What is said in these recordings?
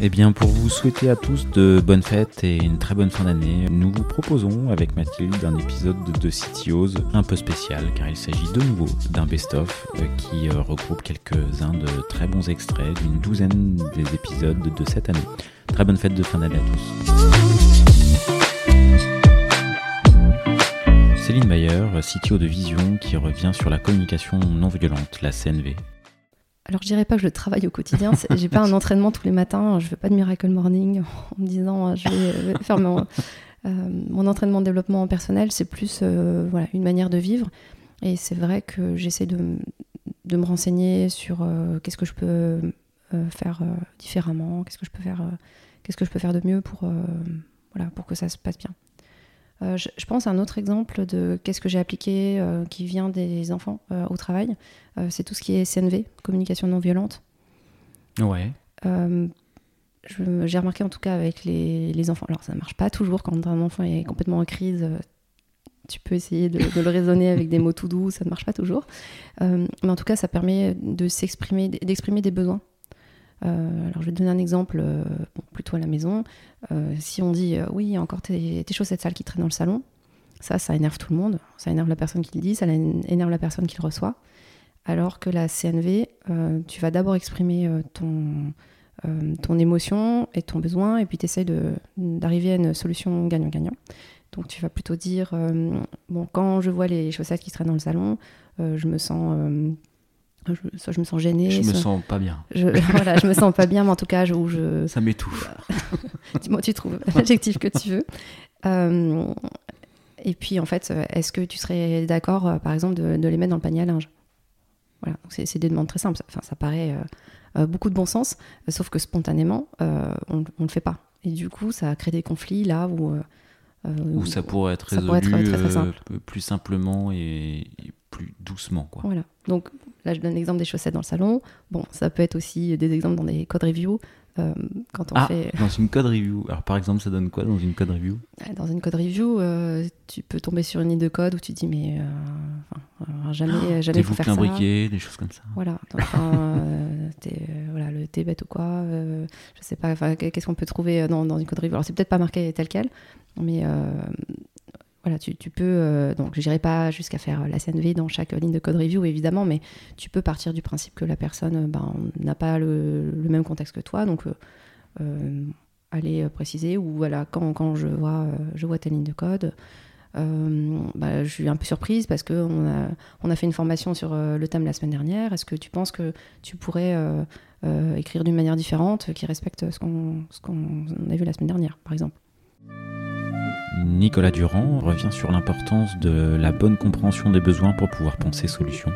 Eh bien, pour vous souhaiter à tous de bonnes fêtes et une très bonne fin d'année, nous vous proposons avec Mathilde un épisode de CTOs un peu spécial, car il s'agit de nouveau d'un best-of euh, qui euh, regroupe quelques-uns de très bons extraits d'une douzaine des épisodes de cette année. Très bonne fête de fin d'année à tous. Céline Mayer, CTO de Vision, qui revient sur la communication non violente, la CNV. Alors, je dirais pas que je travaille au quotidien. J'ai pas un entraînement tous les matins. Je fais pas de miracle morning en me disant je vais faire mon, euh, mon entraînement de développement personnel. C'est plus euh, voilà, une manière de vivre. Et c'est vrai que j'essaie de, de, me renseigner sur euh, qu'est-ce que je peux faire différemment, qu'est-ce que je peux faire, qu'est-ce que je peux faire de mieux pour, voilà, pour que ça se passe bien. Euh, je, pense à un autre exemple de qu'est-ce que j'ai appliqué euh, qui vient des enfants euh, au travail. c'est tout ce qui est CNV, communication non violente. Ouais. j'ai remarqué en tout cas avec les, enfants. Alors ça ne marche pas toujours quand un enfant est complètement en crise. tu peux essayer de, de, le raisonner avec des mots tout doux, ça ne marche pas toujours. mais en tout cas, ça permet de s'exprimer, d'exprimer des besoins euh, alors je vais te donner un exemple euh, plutôt à la maison. Euh, si on dit oui, il y a encore tes, chaussettes sales qui traînent dans le salon, ça, ça énerve tout le monde. Ça énerve la personne qui le dit, ça énerve la personne qui le reçoit. Alors que la CNV, tu vas d'abord exprimer ton, ton émotion et ton besoin, et puis tu essaies d'arriver à une solution gagnant-gagnant. Donc tu vas plutôt dire, bon, quand je vois les chaussettes qui traînent dans le salon, je me sens je, soit je me sens gênée. Je me sens pas bien. Je, voilà, je me sens pas bien, mais en tout cas, où je. Ça m'étouffe. Dis-moi, tu trouves l'adjectif que tu veux. Euh, et puis, en fait, est-ce que tu serais d'accord, euh, par exemple, de, les mettre dans le panier à linge? Voilà, c'est des demandes très simples. Enfin, ça paraît euh, beaucoup de bon sens, sauf que spontanément, on ne le fait pas. Et du coup, ça crée des conflits là où. où, ça pourrait être résolu plus simplement et, et plus doucement. Quoi. Voilà. Donc là, je donne l'exemple des chaussettes dans le salon. Bon, ça peut être aussi des exemples dans des code reviews. Euh, quand on ah, fait... dans une code review. Alors par exemple, ça donne quoi dans une code review? Dans une code review, euh, tu peux tomber sur une ligne de code où tu dis mais euh, jamais, oh, jamais faut faire ça. des choses comme ça. Voilà. voilà, le thé bête ou quoi. je sais pas. Qu'est-ce qu'on peut trouver dans, dans une code review? Alors c'est peut-être pas marqué tel quel, mais tu, peux, euh, donc je n'irai pas jusqu'à faire la CNV dans chaque ligne de code review évidemment, mais tu peux partir du principe que la personne euh, ben, n'a pas le, même contexte que toi, donc euh, aller préciser ou voilà quand, quand je vois je vois ta ligne de code, bah, je suis un peu surprise parce qu'on a, on a fait une formation sur le thème la semaine dernière. Est-ce que tu penses que tu pourrais écrire d'une manière différente qui respecte ce qu'on, ce qu'on a vu la semaine dernière, par exemple? Nicolas Durand revient sur l'importance de la bonne compréhension des besoins pour pouvoir penser solutions.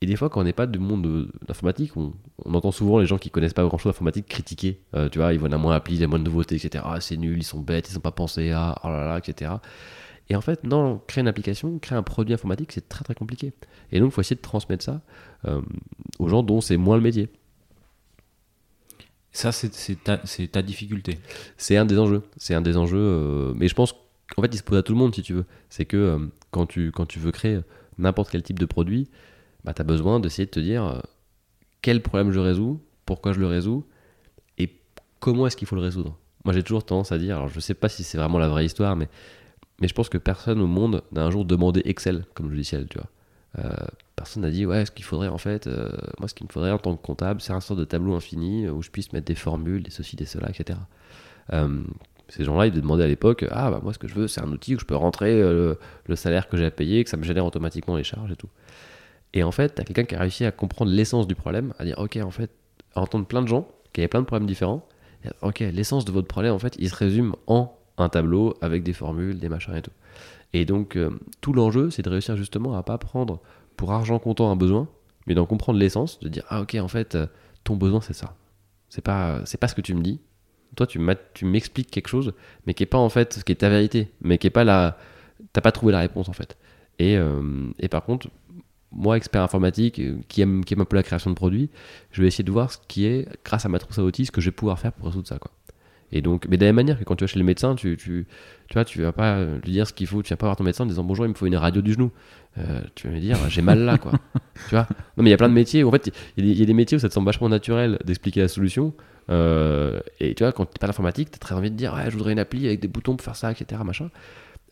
Et des fois, quand on n'est pas du monde d'informatique, on, entend souvent les gens qui connaissent pas grand-chose d'informatique critiquer. Euh, tu vois, ils voient la moins appli, la moins de nouveautés, etc. Ah, c'est nul, ils sont bêtes, ils n'ont pas pensé à, oh là là, etc. Et en fait, non, créer une application, créer un produit informatique, c'est très très compliqué. Et donc, il faut essayer de transmettre ça euh, aux gens dont c'est moins le métier. Ça, c'est ta, difficulté. C'est un des enjeux. C'est un des enjeux. Euh, mais je pense qu'en fait, il se pose à tout le monde, si tu veux. C'est que euh, quand, tu, quand tu veux créer n'importe quel type de produit, bah, tu as besoin d'essayer de te dire euh, quel problème je résous, pourquoi je le résous, et comment est-ce qu'il faut le résoudre. Moi, j'ai toujours tendance à dire, alors je sais pas si c'est vraiment la vraie histoire, mais, mais je pense que personne au monde n'a un jour demandé Excel comme logiciel, tu vois. Euh, personne n'a dit ouais ce qu'il faudrait en fait euh, moi ce qu'il me faudrait en tant que comptable c'est un sort de tableau infini où je puisse mettre des formules des ceci des cela etc euh, ces gens-là ils demandaient à l'époque ah bah moi ce que je veux c'est un outil où je peux rentrer le, salaire que j'ai à payer que ça me génère automatiquement les charges et tout et en fait t'as quelqu'un qui a réussi à comprendre l'essence du problème à dire ok en fait à entendre plein de gens qui avaient plein de problèmes différents ok l'essence de votre problème en fait il se résume en un tableau avec des formules des machins et tout et donc, euh, tout l'enjeu, c'est de réussir justement à pas prendre pour argent comptant un besoin, mais d'en comprendre l'essence, de dire, ah ok, en fait, euh, ton besoin, c'est ça. C'est pas, c'est pas ce que tu me dis. Toi, tu m'expliques quelque chose, mais qui est pas en fait ce qui est ta vérité, mais qui est pas la. T'as pas trouvé la réponse en fait. Et, euh, et par contre, moi, expert informatique, qui aime, qui aime un peu la création de produits, je vais essayer de voir ce qui est, grâce à ma trousse à outils, ce que je vais pouvoir faire pour résoudre ça. Quoi. Et donc, mais de la même manière que quand tu vas chez le médecin, tu, tu, tu vois, tu vas pas lui dire ce qu'il faut, tu vas pas voir ton médecin en disant bonjour, il me faut une radio du genou. Euh, tu vas lui dire j'ai mal là, quoi. tu vois? Non, mais il y a plein de métiers où, en fait, il y, a des métiers où ça te semble vachement naturel d'expliquer la solution. Euh, et tu vois, quand tu pas l'informatique, tu as très envie de dire ouais, je voudrais une appli avec des boutons pour faire ça, etc. Machin.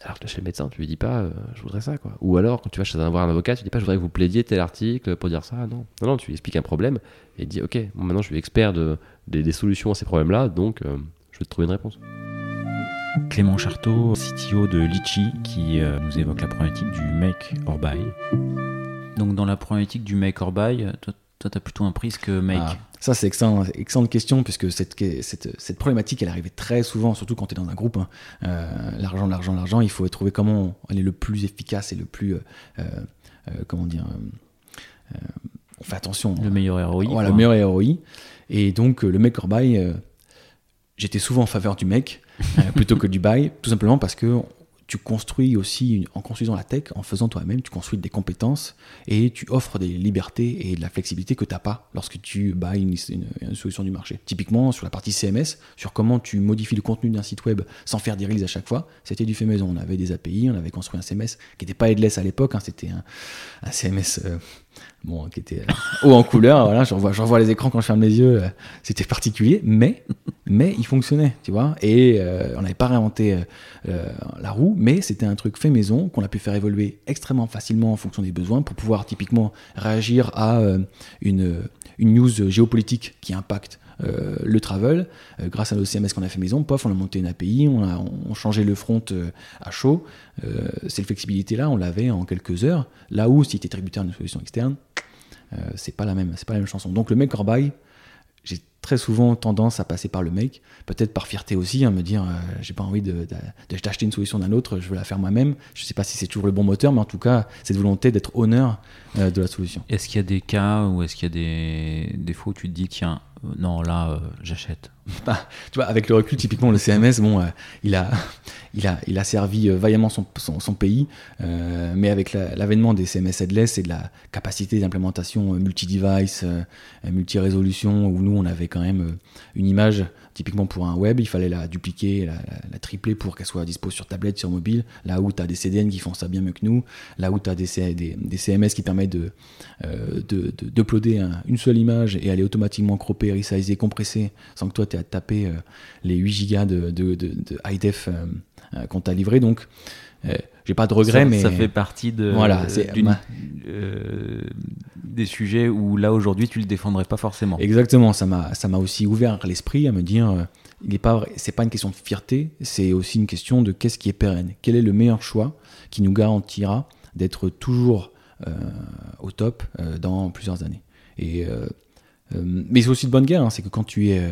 Alors que chez le médecin, tu lui dis pas euh, je voudrais ça, quoi. Ou alors, quand tu vas chez un, voir un avocat, tu dis pas je voudrais que vous plaidiez tel article pour dire ça. Non, non, tu lui expliques un problème et dis ok, maintenant je suis expert de, des, solutions à ces problèmes-là, donc je vais te trouver une réponse. Clément Charteau, CTO de Litchi, qui euh, nous évoque la problématique du make or buy. Donc dans la problématique du make or buy, toi, tu as plutôt un prix que make. Ah, ça c'est excellent, excellente question, puisque cette, cette, cette, problématique, elle arrivait très souvent, surtout quand tu es dans un groupe. Hein. Euh, l'argent, l'argent, l'argent, il faut trouver comment on est le plus efficace et le plus... Euh, comment dire On fait attention. Le meilleur ROI. Voilà, le meilleur ROI. Et donc le make or buy j'étais souvent en faveur du mec euh, plutôt que du buy, tout simplement parce que tu construis aussi, en construisant la tech, en faisant toi-même, tu construis des compétences et tu offres des libertés et de la flexibilité que tu n'as pas lorsque tu une, une, solution du marché. Typiquement, sur la partie CMS, sur comment tu modifies le contenu d'un site web sans faire des reels à chaque fois, c'était du fait maison. On avait des API, on avait construit un CMS qui n'était pas headless à l'époque, hein, c'était un, CMS euh, bon, qui était euh, haut en couleur. Voilà, j'en vois, vois, les écrans quand je ferme les yeux, c'était particulier, mais, mais il fonctionnait, tu vois. Et on n'avait pas réinventé la roue, mais c'était un truc fait maison qu'on a pu faire évoluer extrêmement facilement en fonction des besoins pour pouvoir typiquement réagir à euh, une, une news géopolitique qui impacte euh, le travel. Euh, grâce à nos CMS qu'on a fait maison, pof, on a monté une API, on a on changé le front à chaud. cette flexibilité-là, on l'avait en quelques heures. Là où, si tu es tributaire d'une solution externe, c'est pas la même, c'est pas la même chanson. Donc le or buy, j'ai très souvent tendance à passer par le make, peut-être par fierté aussi, à hein, me dire euh, j'ai pas envie de, d'acheter une solution d'un autre, je veux la faire moi-même. Je sais pas si c'est toujours le bon moteur, mais en tout cas, cette volonté d'être honneur euh, de la solution. Est-ce qu'il y a des cas où est-ce qu'il y a des, des fois où tu te dis tiens, euh, non, là, euh, j'achète. Bah, tu vois, avec le recul, typiquement, le CMS, bon, euh, il, a, il, a, il a servi vaillamment son, son, pays, mais avec l'avènement des CMS headless et de la capacité d'implémentation multi-device, multi-résolution, où nous, on avait quand même une image Typiquement pour un web, il fallait la dupliquer, la, tripler pour qu'elle soit dispo sur tablette, sur mobile. Là où tu as des CDN qui font ça bien mieux que nous. Là où tu as des, CMS qui permettent de, euh, d'uploader une seule image et aller automatiquement cropper, resizer, compresser sans que toi tu aies à taper euh, les 8 gigas de, de, de, high euh, qu'on t'a livré. Donc, j'ai pas de regret, mais ça fait partie de voilà, euh, des sujets où là aujourd'hui tu le défendrais pas forcément. Exactement, ça m'a ça m'a aussi ouvert l'esprit à me dire euh, il est pas c'est pas une question de fierté, c'est aussi une question de qu'est-ce qui est pérenne, quel est le meilleur choix qui nous garantira d'être toujours euh, au top dans plusieurs années? Et mais c'est aussi de bonne guerre, hein, c'est que quand tu es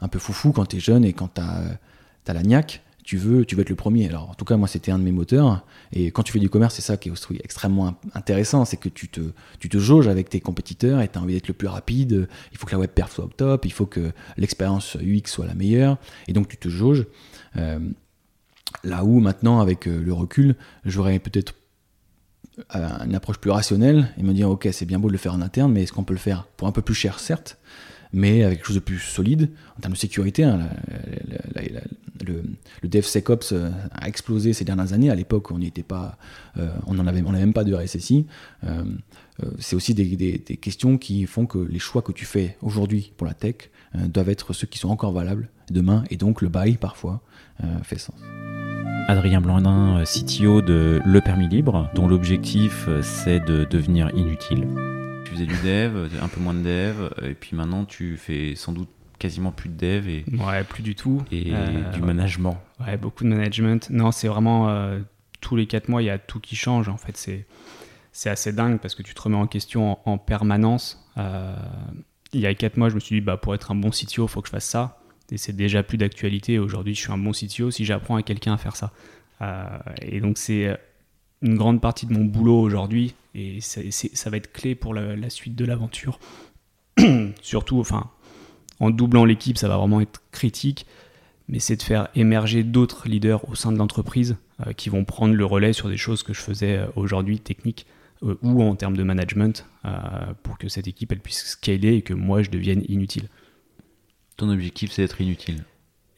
un peu foufou, quand tu es jeune et quand tu as, as la niaque, tu veux, tu veux être le premier. Alors, en tout cas, moi, c'était un de mes moteurs. Et quand tu fais du commerce, c'est ça qui est extrêmement intéressant, c'est que tu te, jauges avec tes compétiteurs et tu as envie d'être le plus rapide. Il faut que la web perf soit au top, il faut que l'expérience UX soit la meilleure. Et donc, tu te jauges. Euh, là où, maintenant, avec euh, le recul, j'aurais peut-être euh, une approche plus rationnelle et me dire, ok, c'est bien beau de le faire en interne, mais est-ce qu'on peut le faire pour un peu plus cher, certes, mais avec quelque chose de plus solide en termes de sécurité. Hein, le, le, DevSecOps euh, a explosé ces dernières années. À l'époque, on pas, euh, on n'avait même pas de RSSI. Euh, c'est aussi des, questions qui font que les choix que tu fais aujourd'hui pour la tech doivent être ceux qui sont encore valables demain, et donc le buy parfois fait sens. Adrien Blandin, CTO de Le Permis Libre, dont l'objectif c'est de devenir inutile. Faisais du dev, un peu moins de dev, et puis maintenant tu fais sans doute quasiment plus de dev et ouais plus du tout. Et euh, du management. Ouais beaucoup de management. Non c'est vraiment euh, tous les quatre mois il y a tout qui change en fait. C'est c'est assez dingue parce que tu te remets en question en, permanence. Euh, il y a quatre mois je me suis dit bah pour être un bon CTO faut que je fasse ça. Et c'est déjà plus d'actualité. Aujourd'hui je suis un bon CTO si j'apprends à quelqu'un à faire ça. Et donc c'est une grande partie de mon boulot aujourd'hui et ça va être clé pour la, la suite de l'aventure surtout enfin en doublant l'équipe, ça va vraiment être critique, mais c'est de faire émerger d'autres leaders au sein de l'entreprise euh, qui vont prendre le relais sur des choses que je faisais euh, aujourd'hui techniques euh, ou en termes de management pour que cette équipe elle puisse scaler et que moi je devienne inutile. Ton objectif c'est d'être inutile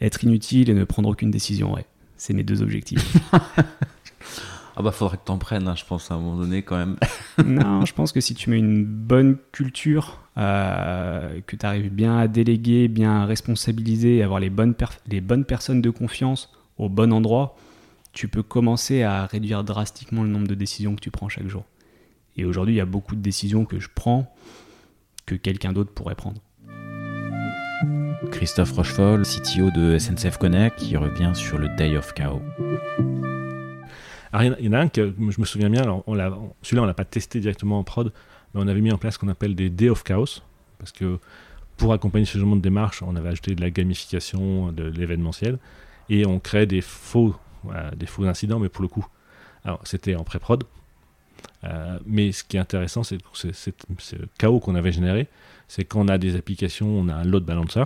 être inutile et ne prendre aucune décision. Ouais, c'est mes deux objectifs. Ah bah faudrait que t'en prennes, hein, je pense, à un moment donné quand même. non, je pense que si tu mets une bonne culture, euh, que tu arrives bien à déléguer, bien à responsabiliser, avoir les bonnes, les bonnes personnes de confiance au bon endroit, tu peux commencer à réduire drastiquement le nombre de décisions que tu prends chaque jour. Et aujourd'hui, il y a beaucoup de décisions que je prends que quelqu'un d'autre pourrait prendre. Christophe Rochefort, CTO de SNCF Connect, qui revient sur le Day of Chaos. Alors, il y en a un que je me souviens bien, alors celui-là on l'a pas testé directement en prod, mais on avait mis en place ce qu'on appelle des Day of Chaos, parce que pour accompagner ce genre de démarche, on avait ajouté de la gamification, de l'événementiel, et on crée des faux, des faux incidents, mais pour le coup, alors c'était en pré-prod, euh, mais ce qui est intéressant, c'est ce chaos qu'on avait généré, c'est qu'on a des applications, on a un load balancer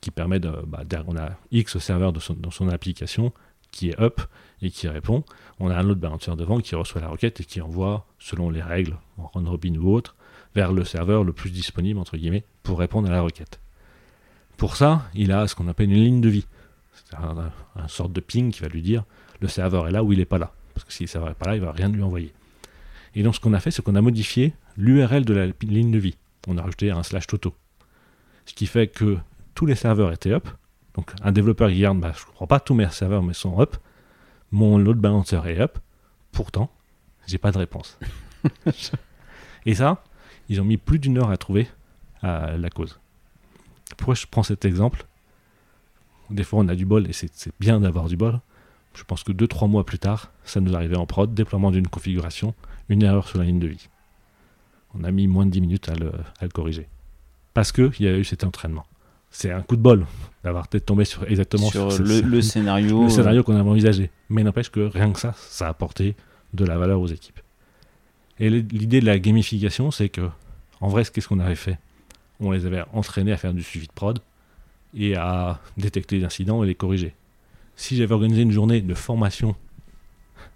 qui permet de, bah, on a X serveurs dans son application qui est up et qui répond. On a un load balancer devant qui reçoit la requête et qui envoie, selon les règles, en run robin ou autre, vers le serveur le plus disponible, entre guillemets, pour répondre à la requête. Pour ça, il a ce qu'on appelle une ligne de vie. C'est un, un, sorte de ping qui va lui dire le serveur est là ou il n'est pas là. Parce que si le serveur n'est pas là, il va rien lui envoyer. Et donc ce qu'on a fait, c'est qu'on a modifié l'URL de la ligne de vie. On a rajouté un slash toto. Ce qui fait que tous les serveurs étaient up. Donc un développeur qui regarde, bah, je ne comprends pas, tous mes serveurs mais sont up. Mon load balancer est up. Pourtant, j'ai pas de réponse. Et ça, ils ont mis plus d'une heure à trouver la cause. Pourquoi je prends cet exemple? Des fois, on a du bol et c'est bien d'avoir du bol. Je pense que 2-3 mois plus tard, ça nous arrivait en prod, déploiement d'une configuration, une erreur sur la ligne de vie. On a mis moins de 10 minutes à le, corriger. Parce qu'il y a eu cet entraînement. C'est un coup de bol d'avoir peut-être tombé sur exactement sur, le, scénario, le scénario qu'on avait envisagé. Mais n'empêche que rien que ça, ça a apporté de la valeur aux équipes. Et l'idée de la gamification, c'est que, en vrai, qu'est-ce qu'on avait fait? On les avait entraînés à faire du suivi de prod et à détecter les incidents et les corriger. Si j'avais organisé une journée de formation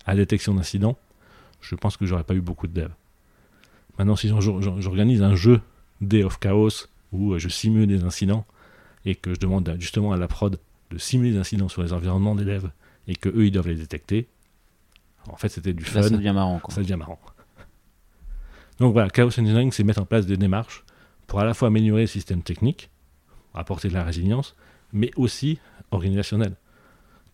à détection d'incidents, je pense que j'aurais pas eu beaucoup de devs. Maintenant, si j'organise un jeu Day of Chaos où euh, je simule des incidents et que je demande justement à la prod de simuler des incidents sur les environnements des devs et que eux ils doivent les détecter, en fait c'était du fun. ça devient marrant. Quoi. Ça devient marrant. Donc voilà, Chaos Engineering, c'est mettre en place des démarches pour à la fois améliorer le système technique, apporter de la résilience, mais aussi organisationnel.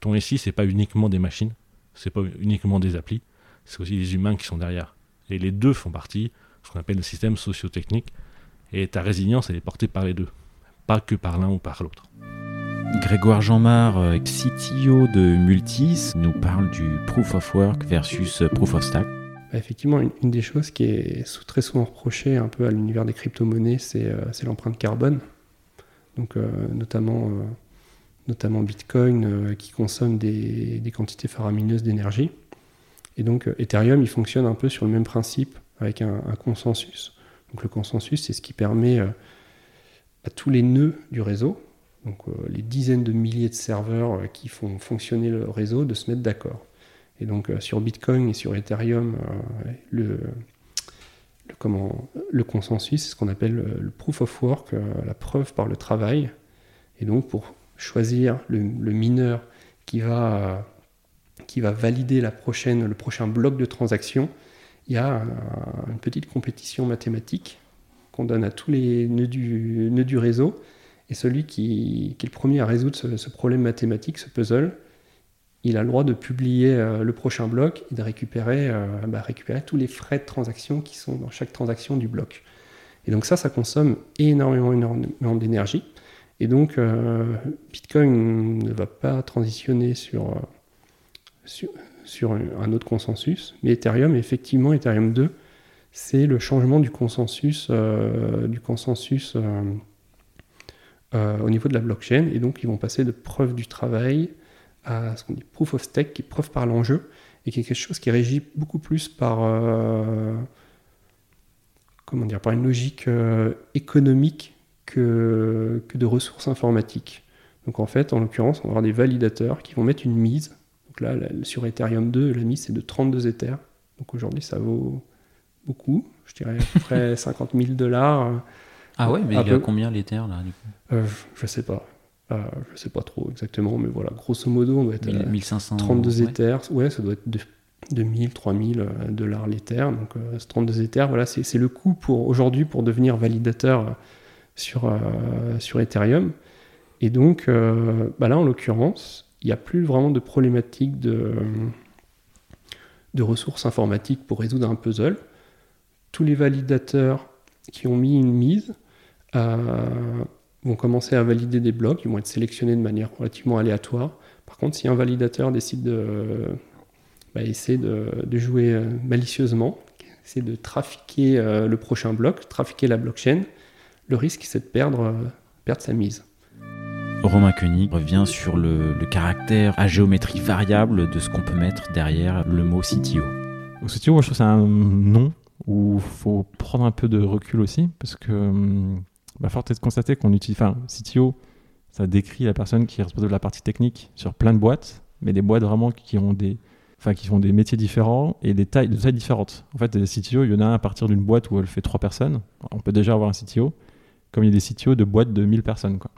Ton SI, c'est pas uniquement des machines, c'est pas uniquement des applis, c'est aussi les humains qui sont derrière. Et les deux font partie de ce qu'on appelle le système socio-technique. Et ta résilience, elle est portée par les deux, pas que par l'un ou par l'autre. Grégoire Jeanmar, euh, CTO de Multis, nous parle du Proof of Work versus Proof of Stack. Bah, effectivement, une, des choses qui est très souvent reprochée un peu à l'univers des crypto-monnaies, c'est euh, l'empreinte carbone. Donc, euh, notamment, notamment Bitcoin qui consomme des, des quantités faramineuses d'énergie. Et donc euh, Ethereum, il fonctionne un peu sur le même principe, avec un, consensus. Donc le consensus, c'est ce qui permet euh, à tous les nœuds du réseau, donc euh, les dizaines de milliers de serveurs qui font fonctionner le réseau, de se mettre d'accord. Et donc sur Bitcoin et sur Ethereum, le, consensus, c'est ce qu'on appelle le proof of work, la preuve par le travail. Et donc pour choisir le mineur qui va qui va valider le prochain bloc de transaction, il y a une petite compétition mathématique qu'on donne à tous les nœuds du, réseau. Et celui qui, est le premier à résoudre ce, problème mathématique, ce puzzle, il a le droit de publier euh, le prochain bloc et de récupérer, euh, bah, récupérer tous les frais de transaction qui sont dans chaque transaction du bloc. Et donc ça, ça consomme énormément, énormément d'énergie. Et donc euh, Bitcoin ne va pas transitionner sur sur, un autre consensus. Mais Ethereum, effectivement, Ethereum 2, c'est le changement du consensus, euh, euh, euh, au niveau de la blockchain. Et donc, ils vont passer de preuve du travail à ce qu'on dit proof of stake, qui est preuve par l'enjeu, et qui est quelque chose qui est régi beaucoup plus par, comment dire, par une logique économique que, que de ressources informatiques. Donc en fait, en l'occurrence, on va avoir des validateurs qui vont mettre une mise donc là, sur Ethereum 2, la mise c'est de 32 Ethers. Donc aujourd'hui, ça vaut beaucoup. Je dirais à peu près 50 000 dollars. Ah ouais, mais il y a combien l'Ether là du coup? Euh, Je sais pas. Euh, je sais pas trop exactement, mais voilà, grosso modo, on doit être à 1500. 32 ouais. Ethers. Ouais, ça doit être de- 2000, 3000 euh, dollars l'Ether. Donc, euh, ce 32 Ethers, voilà, c'est le coût pour aujourd'hui pour devenir validateur euh, sur, euh, sur Ethereum. Et donc, euh, bah là, en l'occurrence, il n'y a plus vraiment de problématique de, de ressources informatiques pour résoudre un puzzle. Tous les validateurs qui ont mis une mise euh, vont commencer à valider des blocs, ils vont être sélectionnés de manière relativement aléatoire. Par contre, si un validateur décide de bah, essayer de, de jouer euh, malicieusement, essayer de trafiquer euh, le prochain bloc, trafiquer la blockchain, le risque c'est de perdre, euh, perdre sa mise. Romain Koenig revient sur le, le caractère à géométrie variable de ce qu'on peut mettre derrière le mot CTO. CTO, moi, je trouve que c'est un nom où il faut prendre un peu de recul aussi, parce que, hum, bah, force est de constater qu'on utilise. Enfin, CTO, ça décrit la personne qui est responsable de la partie technique sur plein de boîtes, mais des boîtes vraiment qui ont des. Enfin, qui ont des métiers différents et des tailles, de tailles différentes. En fait, des CTO, il y en a un à partir d'une boîte où elle fait trois personnes. On peut déjà avoir un CTO, comme il y a des CTO de boîtes de 1000 personnes. Quoi.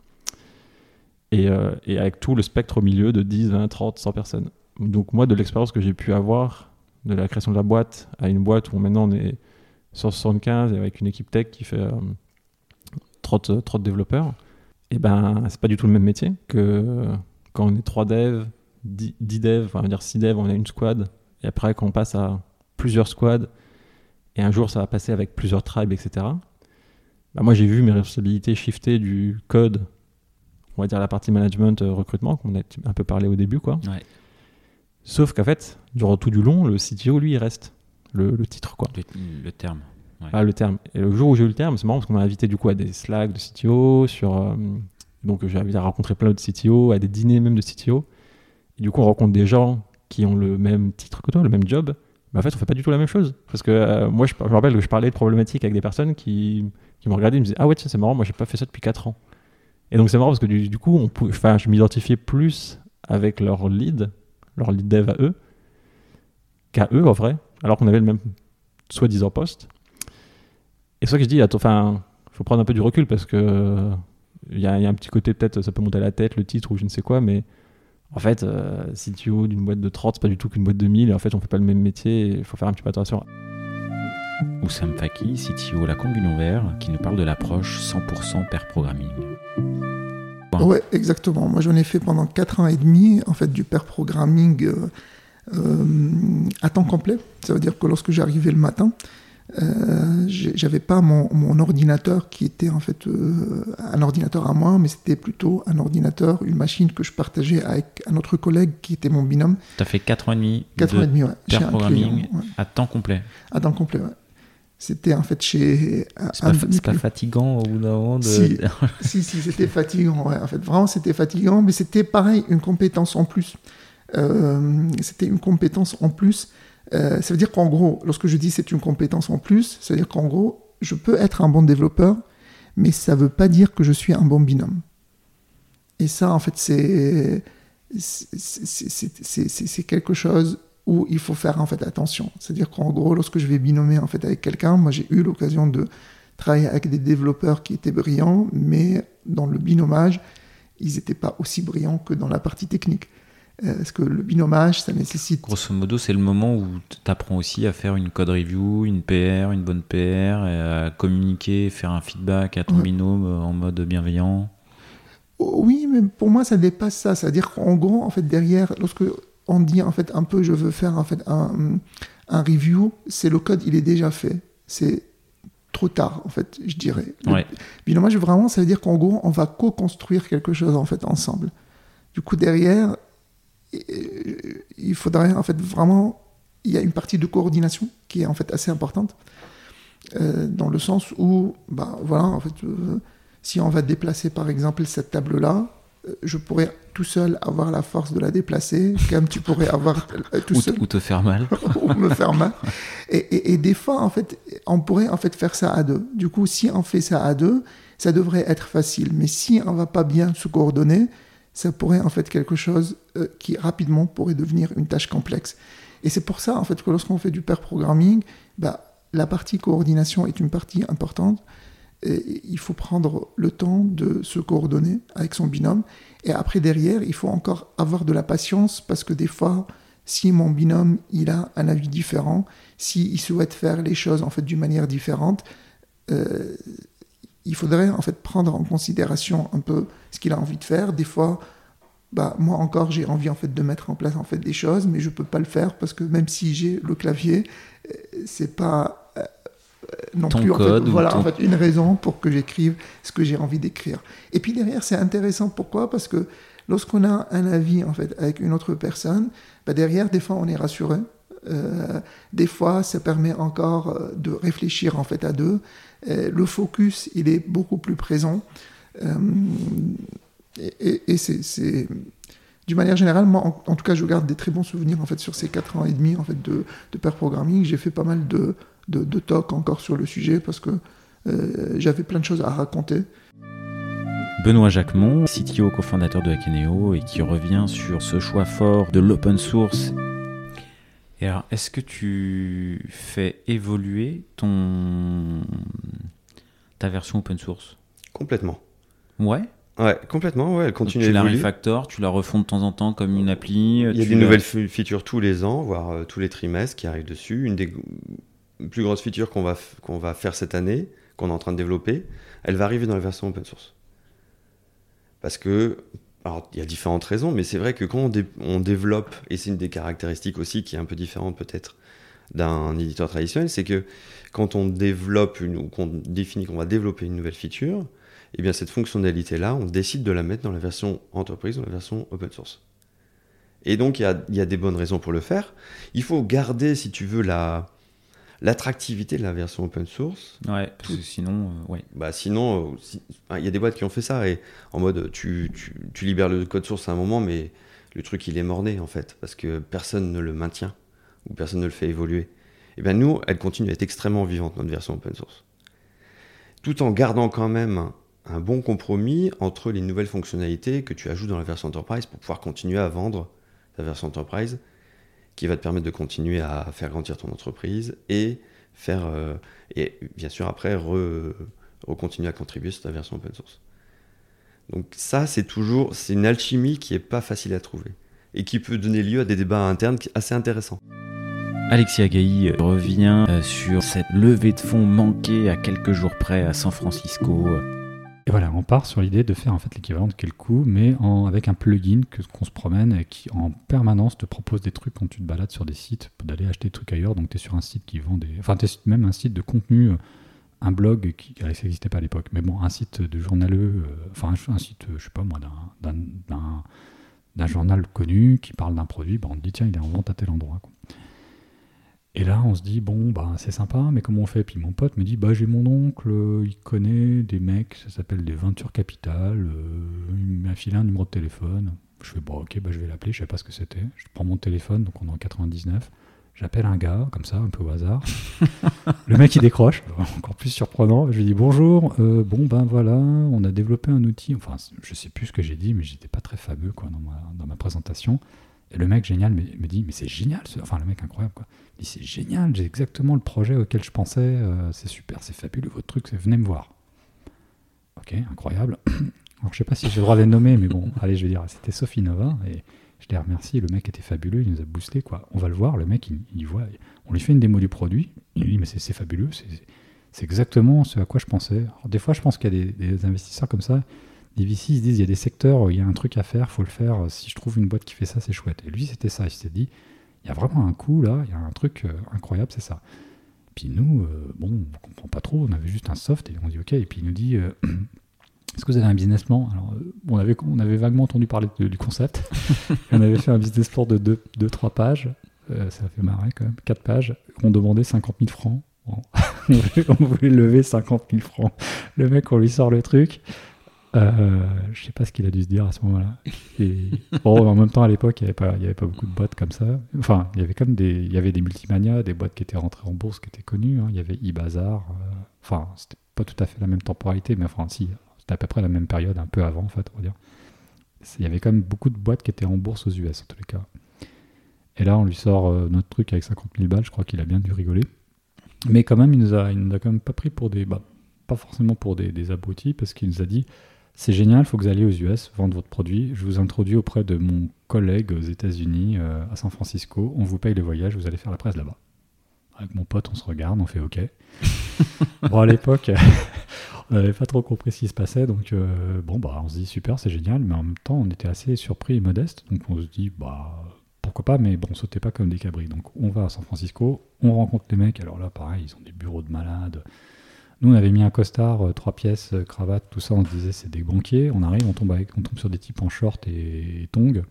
Et, euh, et avec tout le spectre au milieu de 10, 20, 30, 100 personnes. Donc, moi, de l'expérience que j'ai pu avoir de la création de la boîte à une boîte où maintenant on est 175 et avec une équipe tech qui fait euh, 30, 30 développeurs, et ben c'est pas du tout le même métier que euh, quand on est 3 devs, 10, 10 devs, on va dire 6 devs, on a une squad, et après quand on passe à plusieurs squads, et un jour ça va passer avec plusieurs tribes, etc. Bah, moi j'ai vu mes responsabilités shifter du code, on va dire la partie management, euh, recrutement, qu'on a un peu parlé au début, quoi. Ouais. Sauf qu'en fait, durant tout du long, le CTO, lui, il reste. Le, le titre, quoi. Le, le terme. Ah, le terme. Et le jour où j'ai eu le terme, c'est marrant parce qu'on m'a invité du coup à des Slack de CTO, sur, euh, donc j'ai invité à rencontrer plein d'autres CTO, à des dîners même de CTO. Et du coup, on rencontre des gens qui ont le même titre que toi, le même job. Mais en fait, on fait pas du tout la même chose. Parce que euh, moi, je, je me rappelle que je parlais de problématiques avec des personnes qui, qui me regardaient et me disaient Ah ouais, tiens, c'est marrant, moi, j'ai pas fait ça depuis 4 ans. Et donc, c'est marrant parce que du, du coup, on je m'identifiais plus avec leur lead, leur lead dev à eux, qu'à eux en vrai, alors qu'on avait le même soi-disant poste. Et c'est ça que je dis, enfin, faut prendre un peu du recul parce que il il y a un petit côté peut-être ça peut monter à la tête le titre ou je ne sais quoi, mais en fait, euh, CTO d'une boîte de 30, c'est pas du tout qu'une boîte de 1000 et en fait, on fait pas le même métier, il faut faire un petit peu attention. Oussam Faki, CTO La Combinaison Vert, qui nous parle de l'approche 100% pair programming. Ouais, exactement. Moi, j'en ai fait pendant 4 ans et demi, en fait, du pair programming euh, euh, à temps complet. Ça veut dire que lorsque j'arrivais le matin, euh, j'avais pas mon, mon ordinateur qui était en fait euh, un ordinateur à moi, mais c'était plutôt un ordinateur, une machine que je partageais avec un autre collègue qui était mon binôme. Tu as fait 4 ans et demi 4 ans et de demi, ouais, chez pair un programming client, ouais. à temps complet. à temps complet. ouais. C'était en fait chez un, C'est pas, fatigant au bout d'un moment de... Si. si, si, c'était fatigant. Ouais. En fait, vraiment, c'était fatigant, mais c'était pareil, une compétence en plus. Euh, c'était une compétence en plus. Euh, ça veut dire qu'en gros, lorsque je dis c'est une compétence en plus, ça veut dire qu'en gros, je peux être un bon développeur, mais ça veut pas dire que je suis un bon binôme. Et ça, en fait, c'est- c'est quelque chose où il faut faire en fait attention. C'est-à-dire qu'en gros, lorsque je vais binômer en fait avec quelqu'un, moi j'ai eu l'occasion de travailler avec des développeurs qui étaient brillants, mais dans le binomage, ils n'étaient pas aussi brillants que dans la partie technique. Euh, parce que le binomage, ça nécessite Grosso modo, c'est le moment où tu apprends aussi à faire une code review, une PR, une bonne PR, et à communiquer, faire un feedback à ton Ouais. binôme euh, en mode bienveillant. Oh, Oui, mais pour moi, ça dépasse ça. C'est-à-dire qu'en gros, en fait, derrière, lorsque on dit en fait un peu, je veux faire en fait un, un review, c'est le code, il est déjà fait. C'est trop tard, en fait, je dirais. Ouais. binomage, vraiment, ça veut dire qu'en gros, on va co-construire quelque chose en fait ensemble. Du coup, derrière, il faudrait en fait vraiment, il y a une partie de coordination qui est en fait assez importante, euh, dans le sens où, bah voilà, en fait. euh, si on va déplacer par exemple cette table-là, euh, je pourrais tout seul avoir la force de la déplacer, comme tu pourrais avoir euh, tout Ou, seul ou te faire mal. ou me faire mal. Et, et- et des fois, en fait, on pourrait en fait faire ça à deux. Du coup, si on fait ça à deux, ça devrait être facile. Mais si on va pas bien se coordonner, ça pourrait en fait quelque chose euh, qui rapidement pourrait devenir une tâche complexe. Et c'est pour ça en fait que lorsqu'on fait du pair programming, bah, la partie coordination est une partie importante. Il faut prendre le temps de se coordonner avec son binôme. Et après, derrière, il faut encore avoir de la patience parce que des fois, si mon binôme il a un avis différent, s'il souhaite faire les choses en fait d'une manière différente, euh, il faudrait en fait prendre en considération un peu ce qu'il a envie de faire. Des fois, bah, moi encore, j'ai envie en fait de mettre en place en fait des choses, mais je peux pas le faire parce que même si j'ai le clavier, euh, c'est pas non Ton plus en fait, voilà ton- en fait une raison pour que j'écrive ce que j'ai envie d'écrire. Et puis derrière, c'est intéressant. Pourquoi? Parce que lorsqu'on a un avis en fait avec une autre personne, bah, derrière, des fois, on est rassuré. Euh, des fois, ça permet encore euh, de réfléchir en fait à deux. Euh, le focus, il est beaucoup plus présent. Euh, et et- et c'est, c'est- d'une manière générale, moi, en, en tout cas, je garde des très bons souvenirs en fait sur ces quatre ans et demi en fait de, de pair programming. J'ai fait pas mal de, de, de talks encore sur le sujet parce que euh, j'avais plein de choses à raconter. Benoît Jacquemont, CTO cofondateur de Akeneo et qui revient sur ce choix fort de l'open source. Et alors, est-ce que tu fais évoluer ton ta version open source? Complètement. Ouais? Ouais, complètement, ouais, elle Donc, continue tu à la évoluer. refactores, tu la refonds de temps en temps comme une appli. Il y a tu des nouvelles fe- features tous les ans, voire euh, tous les trimestres qui arrivent dessus. Une des plus grosses features qu'on va, faire cette année, qu'on est en train de développer, elle va arriver dans la version open source. Parce que, alors il y a différentes raisons, mais c'est vrai que quand on, dé- on développe, et c'est une des caractéristiques aussi qui est un peu différente peut-être d'un éditeur traditionnel, c'est que quand on développe une, ou qu'on définit qu'on va développer une nouvelle feature, eh bien cette fonctionnalité-là, on décide de la mettre dans la version entreprise, dans la version open source. Et donc, il a, il y a des bonnes raisons pour le faire. Il faut garder, si tu veux, la, l'attractivité de la version open source. Ouais, parce que sinon, euh, ouais. Bah, sinon, euh, ah, il y a des boîtes qui ont fait ça, et en mode, tu, tu, tu libères le code source à un moment, mais le truc, il est morné, en fait, parce que personne ne le maintient, ou personne ne le fait évoluer. Et bien, nous, elle continue à être extrêmement vivante, notre version open source. Tout en gardant quand même un bon compromis entre les nouvelles fonctionnalités que tu ajoutes dans la version enterprise pour pouvoir continuer à vendre ta version enterprise qui va te permettre de continuer à faire grandir ton entreprise et faire euh, et bien sûr après re, continuer à contribuer sur ta version open source. Donc ça c'est toujours c'est une alchimie qui est pas facile à trouver et qui peut donner lieu à des débats internes assez intéressants. Alexis Agaï revient euh, sur cette levée de fonds manquée à quelques jours près à San Francisco. Et voilà, on part sur l'idée de faire en fait l'équivalent de quel coup, mais en, avec un plugin que qu'on se promène et qui en permanence te propose des trucs quand tu te balades sur des sites, d'aller acheter des trucs ailleurs. Donc tu es sur un site qui vend des. Enfin, tu es même un site de contenu, euh, un blog qui ça n'existait pas à l'époque, mais bon, un site de journaleux, euh, enfin un, site, euh, je sais pas moi, d'un- d'un- journal connu qui parle d'un produit, bah, on te dit tiens, il est en vente à tel endroit. Et là, on se dit, bon, bah, c'est sympa, mais comment on fait? Puis mon pote me dit, bah, j'ai mon oncle, euh, il connaît des mecs, ça s'appelle des Venture Capital, euh, il m'a filé un numéro de téléphone. Je fais, bon, ok, bah, je vais l'appeler, je sais pas ce que c'était. Je prends mon téléphone, donc on est en 99. J'appelle un gars, comme ça, un peu au hasard. Le mec, il décroche, encore plus surprenant. Je lui dis, bonjour, euh, bon, ben voilà, on a développé un outil. Enfin, je sais plus ce que j'ai dit, mais j'étais pas très fameux, quoi, dans ma, dans ma présentation. Et le mec génial me, dit, mais c'est génial, ce- enfin, le mec incroyable, quoi. Il dit, c'est génial, j'ai exactement le projet auquel je pensais, euh, c'est super, c'est fabuleux, votre truc, c'est venez me voir. Ok, incroyable. Alors, je sais pas si j'ai le droit de les nommer, mais bon, allez, je vais dire, c'était Sophie Nova, et je les remercie, le mec était fabuleux, il nous a boosté, quoi. On va le voir, le mec, il, voit, on lui fait une démo du produit, il dit, mais c'est fabuleux, c'est exactement ce à quoi je pensais. Des fois, je pense qu'il y a des investisseurs comme ça, des VC, ils se disent, il y a des secteurs il y a un truc à faire, faut le faire, si je trouve une boîte qui fait ça, c'est chouette. Et lui, c'était ça, il s'est dit, il y a vraiment un coup là, il y a un truc euh, incroyable, c'est ça. Puis nous, euh, bon, on comprend pas trop, on avait juste un soft et on dit ok, et puis il nous dit euh, est-ce que vous avez un business plan? Alors, on, avait, on avait vaguement entendu parler de- du concept, on avait fait un business plan de 2-3 pages, Euh, ça fait marrer quand même, 4 pages, on demandait 50 000 francs. Bon. on voulait lever 50 000 francs. Le mec, on lui sort le truc. Euh, je sais pas ce qu'il a dû se dire à ce moment-là. Bon, en même temps, à l'époque, il n'y avait, pas- beaucoup de boîtes comme ça. Enfin, il y avait comme des, il y avait des multimania, des boîtes qui étaient rentrées en bourse, qui étaient connues. hein. Il y avait eBazaar. euh, Enfin, c'était pas tout à fait la même temporalité, mais enfin, si, c'était à peu près la même période, un peu avant, en fait, on va dire. Il y avait quand même beaucoup de boîtes qui étaient en bourse aux US, en tous les cas. Et là, on lui sort euh, notre truc avec 50 000 balles. Je crois qu'il a bien dû rigoler. Mais quand même, il nous a, il nous a quand même pas pris pour des, bah, pas forcément pour des, des abrutis, parce qu'il nous a dit c'est génial, il faut que vous alliez aux US vendre votre produit. Je vous introduis auprès de mon collègue aux États-Unis, euh, à San Francisco. On vous paye le voyage, vous allez faire la presse là-bas. Avec mon pote, on se regarde, on fait OK. bon, à l'époque, on n'avait pas trop compris ce qui se passait, donc euh, bon, bah, on se dit super, c'est génial, mais en même temps, on était assez surpris et modeste, donc on se dit, bah, pourquoi pas, mais bon, on sautait pas comme des cabris. Donc on va à San Francisco, on rencontre les mecs, alors là, pareil, ils ont des bureaux de malades. Nous, on avait mis un costard, euh, trois pièces, euh, cravate, tout ça, on se disait, c'est des banquiers. On arrive, on tombe, avec, on tombe sur des types en short et, et tongs.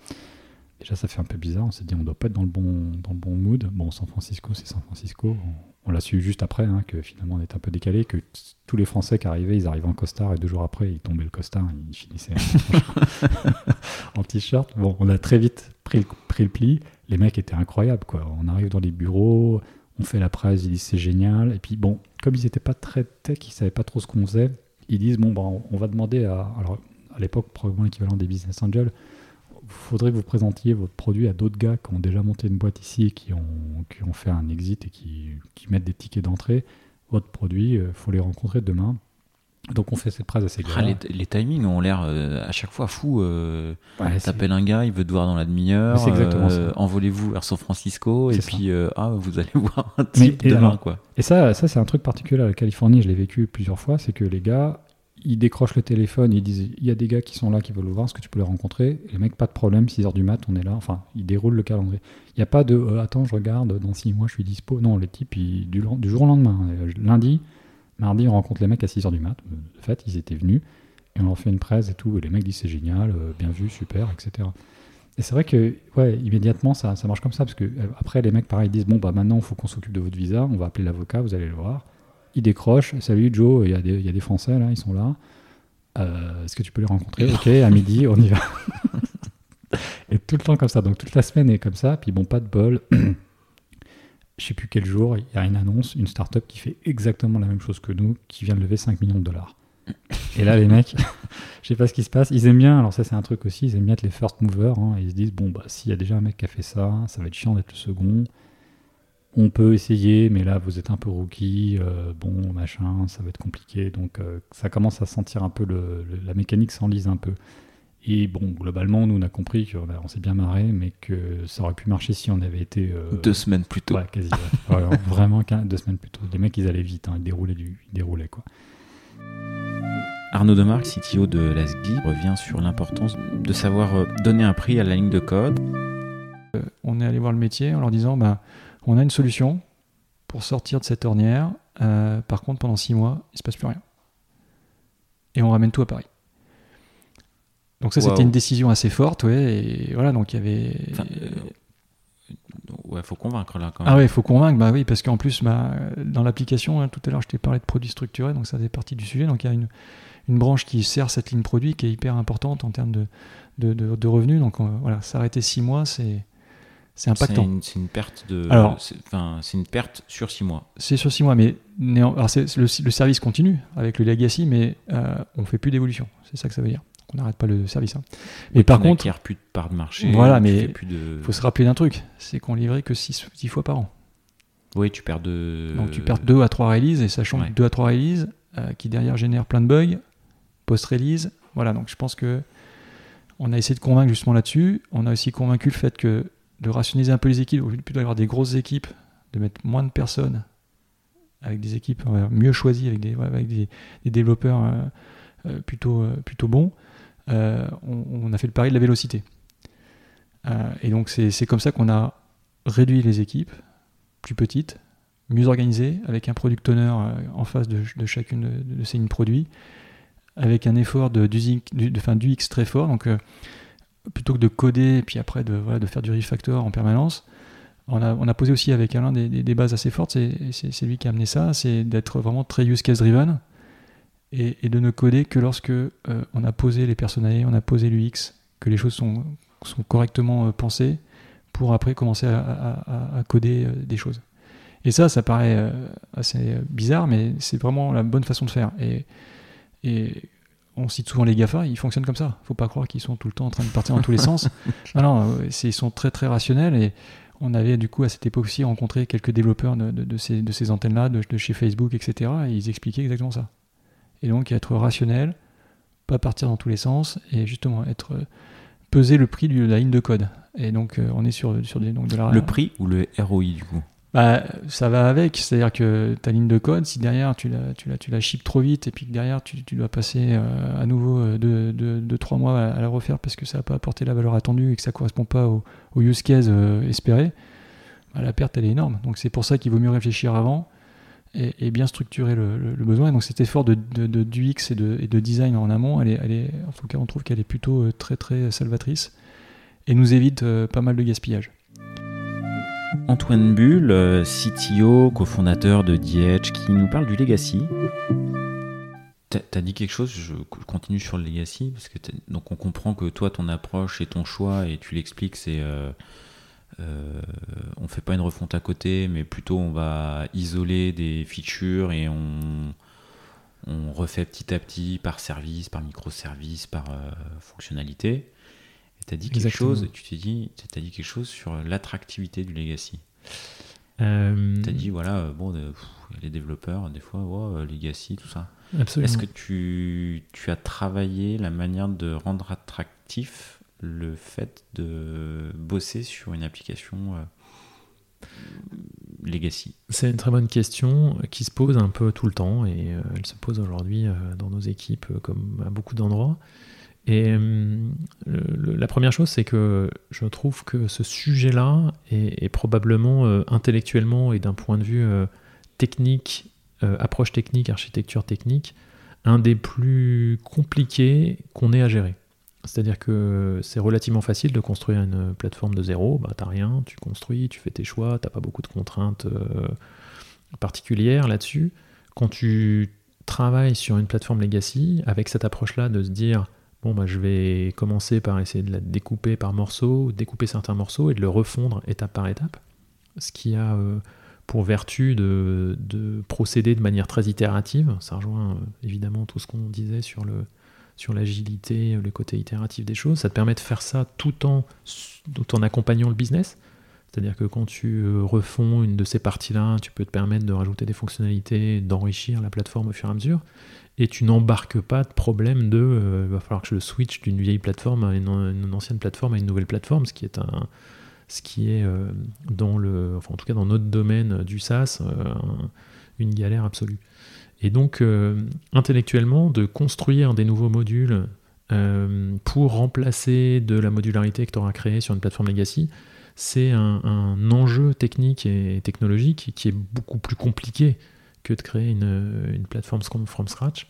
Déjà, ça fait un peu bizarre. On s'est dit, on doit pas être dans le bon, dans le bon mood. Bon, San Francisco, c'est San Francisco. On, on l'a su juste après, hein, que finalement, on était un peu décalé, que tous les Français qui arrivaient, ils arrivaient en costard et deux jours après, ils tombaient le costard, ils finissaient en, en t-shirt. Bon, on a très vite pris le, pris le pli. Les mecs étaient incroyables, quoi. On arrive dans les bureaux, on fait la presse, ils disent c'est génial. Et puis, bon, comme ils n'étaient pas très tech, ils savaient pas trop ce qu'on faisait, ils disent, bon, bah, on va demander à. Alors, à l'époque, probablement l'équivalent des business angels, faudrait que vous présentiez votre produit à d'autres gars qui ont déjà monté une boîte ici, qui ont, qui ont fait un exit et qui, qui mettent des tickets d'entrée. Votre produit, il faut les rencontrer demain. Donc on fait cette presse à ces gars. Ah, les, les timings ont l'air euh, à chaque fois fous. euh, Ouais, T'appelles un gars, il veut te voir dans la demi-heure. C'est exactement euh, ça. Envolez-vous vers San Francisco et ça. puis euh, ah vous allez voir un type et demain alors, quoi. Et ça, ça c'est un truc particulier à la Californie, je l'ai vécu plusieurs fois, c'est que les gars, ils décrochent le téléphone, ils disent, il y a des gars qui sont là, qui veulent le voir, est-ce que tu peux les rencontrer? Et les mecs, pas de problème, 6h du mat, on est là, enfin, ils déroulent le calendrier. Il n'y a pas de, attends, je regarde, dans 6 mois, je suis dispo. Non, les types, ils- du, du jour au lendemain, lundi, mardi, on rencontre les mecs à 6h du mat. De fait, ils étaient venus, et on leur fait une presse et tout, les mecs disent, c'est génial, euh, bien vu, super, etc. Et c'est vrai que, ouais, immédiatement, ça, ça marche comme ça, parce que euh, après, les mecs, pareil, disent, bon, bah maintenant, il faut qu'on s'occupe de votre visa, on va appeler l'avocat, vous allez le voir. Il décroche, salut Joe, il y, a des- il y a des Français là, ils sont là. Euh, Est-ce que tu peux les rencontrer? Ok, à midi, on y va. et tout le temps comme ça, donc toute la semaine est comme ça, puis bon, pas de bol. Je sais plus quel jour, il y a une annonce, une startup qui fait exactement la même chose que nous, qui vient de lever 5 millions de dollars. Et là, les mecs, je sais pas ce qui se passe. Ils aiment bien, alors ça c'est un truc aussi, ils aiment bien être les first movers. hein. Ils se disent, bon, bah s'il y a déjà un mec qui a fait ça, ça va être chiant d'être le second. On peut essayer, mais là vous êtes un peu rookie, euh, bon, machin, ça va être compliqué. Donc euh, ça commence à sentir un peu, le, la mécanique s'enlise un peu. Et bon, globalement, nous on a compris qu'on on s'est bien marré, mais que ça aurait pu marcher si on avait été. euh, Deux semaines plus tôt. Ouais, quasi. ouais. Ouais, vraiment deux semaines plus tôt. Les mecs ils allaient vite, hein, ils déroulaient du, ils déroulaient quoi. Arnaud Demarque, CTO de Lasgi, revient sur l'importance de savoir euh, donner un prix à la ligne de code. Euh, on est allé voir le métier en leur disant bah, on a une solution pour sortir de cette ornière. Euh, par contre, pendant six mois, il se passe plus rien. Et on ramène tout à Paris. Donc ça, c'était une décision assez forte, ouais. Et voilà, donc il y avait. Enfin, euh, ouais, faut convaincre là quand même. Ah ouais, il faut convaincre, bah oui, parce qu'en plus, bah, dans l'application, hein, tout à l'heure, je t'ai parlé de produits structurés, donc ça fait partie du sujet. Donc il y a une, une branche qui sert cette ligne produit qui est hyper importante en termes de, de, de- de revenus. Donc on- voilà, s'arrêter six mois, c'est c'est impactant. c'est une perte de. Alors- enfin, c'est une perte sur six mois. C'est sur six mois, mais alors le service continue avec le legacy, mais euh, on fait plus d'évolution. C'est ça que ça veut dire. On n'arrête pas le service. hein. Mais par Tu contre, plus de part de marché. Voilà, mais de. il faut se rappeler d'un truc, c'est qu'on livrait que six, six fois par an. Oui, tu perds de. Donc tu perds deux à trois releases, et sachant ouais. que deux à trois releases, euh, qui derrière génèrent plein de bugs, post-release, voilà, donc je pense que on a essayé de convaincre justement là-dessus. On a aussi convaincu le fait que de rationaliser un peu les équipes, au lieu de plutôt avoir des grosses équipes, de mettre moins de personnes avec des équipes on mieux choisies, avec des, ouais, avec des, des développeurs euh, euh, plutôt, euh, plutôt bons, on, on a fait le pari de la vélocité. Euh, et donc c'est comme ça qu'on a réduit les équipes, plus petites, mieux organisées, avec un product owner euh, en face de, chacune de, ces lignes produits, avec un effort de, du, de, enfin, d'UX très fort. Donc euh, plutôt que de coder et puis après de, faire du refactor en permanence, on a, posé aussi avec Alain des, des- bases assez fortes, c'est lui qui a amené ça, c'est d'être vraiment très use case driven et, et de ne coder que lorsque euh, on a posé les personnages, on a posé l'UX, que les choses sont, sont correctement euh, pensées pour après commencer à, à- à- à coder euh, des choses. Et ça, ça paraît assez bizarre, mais c'est vraiment la bonne façon de faire. Et, et on cite souvent les GAFA, ils fonctionnent comme ça. Faut pas croire qu'ils sont tout le temps en train de partir dans tous les sens. Non, non, ils sont très très rationnels et on avait du coup à cette époque aussi rencontré quelques développeurs de, de- de ces, de ces antennes-là, de, de chez Facebook, etc. Et ils expliquaient exactement ça. Et donc être rationnel, pas partir dans tous les sens, et justement être euh, peser le prix de la ligne de code. Et donc euh, on est sur, sur des, donc de la, Le prix ou le ROI du coup? Bah, ça va avec, c'est-à-dire que ta ligne de code, si derrière tu la, tu la, tu la ships trop vite et puis que derrière tu, tu dois passer euh, à nouveau 2-3 de, de, de trois mois à, à la refaire parce que ça n'a pas apporté la valeur attendue et que ça ne correspond pas au, au use case euh, espéré, bah, la perte elle est énorme. Donc c'est pour ça qu'il vaut mieux réfléchir avant et, et bien structurer le, le, le, besoin. Et donc cet effort de, de, de d'UX et de, et de design en amont, elle est, elle est, en tout cas on trouve qu'elle est plutôt euh, très très salvatrice et nous évite euh, pas mal de gaspillage. Antoine Bull, euh, CTO, cofondateur de DH, qui nous parle du legacy. T'as as dit quelque chose, je continue sur le legacy, parce que donc on comprend que toi, ton approche et ton choix, et tu l'expliques, c'est euh, euh, on fait pas une refonte à côté, mais plutôt on va isoler des features et on, on refait petit à petit par service, par microservice, par euh, fonctionnalité. Tu as dit quelque Exactement. chose, tu t'es dit, dit quelque chose sur l'attractivité du legacy. Euh, Tu as dit, voilà, euh, bon, pff, les développeurs, des fois, euh, legacy, tout ça. Absolument. Est-ce que tu, tu as travaillé la manière de rendre attractif le fait de bosser sur une application euh, legacy C'est une très bonne question qui se pose un peu tout le temps et euh, elle se pose aujourd'hui euh, dans nos équipes comme à beaucoup d'endroits. Et la première chose, c'est que je trouve que ce sujet-là est, probablement intellectuellement et d'un point de vue technique, approche technique, architecture technique, un des plus compliqués qu'on ait à gérer. C'est-à-dire que c'est relativement facile de construire une plateforme de zéro, bah, t'as rien, tu construis, tu fais tes choix, t'as pas beaucoup de contraintes euh, particulières là-dessus. Quand tu travailles sur une plateforme legacy, avec cette approche-là de se dire, bon, bah, je vais commencer par essayer de la découper par morceaux, découper certains morceaux et de le refondre étape par étape, ce qui a euh, pour vertu de, de procéder de manière très itérative. Ça rejoint euh, évidemment tout ce qu'on disait sur le sur l'agilité, le côté itératif des choses. Ça te permet de faire ça tout en, tout en accompagnant le business. C'est-à-dire que quand tu euh, refonds une de ces parties-là, tu peux te permettre de rajouter des fonctionnalités, d'enrichir la plateforme au fur et à mesure. Et tu n'embarques pas de problème de euh, il va falloir que je le switch d'une vieille plateforme à une, ancienne plateforme à une nouvelle plateforme, ce qui est un ce qui est euh, dans le enfin en tout cas dans notre domaine du SaaS euh, un- une galère absolue. Et donc, euh, intellectuellement, de construire des nouveaux modules euh, pour remplacer de la modularité que tu auras créée sur une plateforme legacy, c'est un, enjeu technique et technologique qui est beaucoup plus compliqué que de créer une, une plateforme from scratch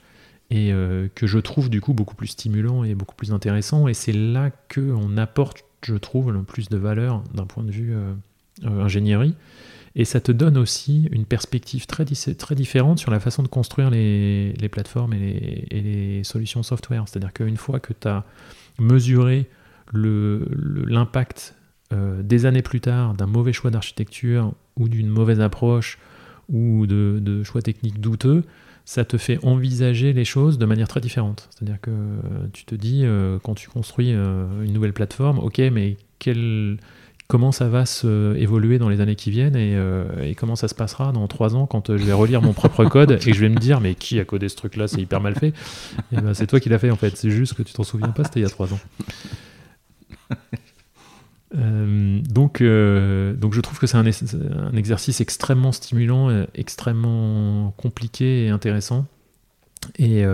et euh, que je trouve du coup beaucoup plus stimulant et beaucoup plus intéressant. Et c'est là qu'on apporte, je trouve, le plus de valeur d'un point de vue ingénierie. Et ça te donne aussi une perspective très, très différente sur la façon de construire les, plateformes et les, solutions software. C'est-à-dire qu'une fois que tu as mesuré l'impact euh, des années plus tard d'un mauvais choix d'architecture ou d'une mauvaise approche ou de, choix techniques douteux, ça te fait envisager les choses de manière très différente. C'est-à-dire que tu te dis, euh, quand tu construis euh, une nouvelle plateforme, ok, mais quel, comment ça va se évoluer dans les années qui viennent et, euh, et comment ça se passera dans trois ans quand euh, je vais relire mon propre code et que je vais me dire, mais qui a codé ce truc-là, c'est hyper mal fait. Et ben, c'est toi qui l'as fait en fait, c'est juste que tu t'en souviens pas, c'était il y a trois ans. Euh, donc, euh, donc je trouve que c'est un, un exercice extrêmement stimulant, extrêmement compliqué et intéressant, et,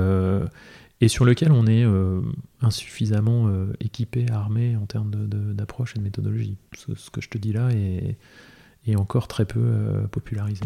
et sur lequel on est euh, insuffisamment euh, équipé, armé en termes d'approche et de méthodologie. Ce, que je te dis là est, est encore très peu euh, popularisé.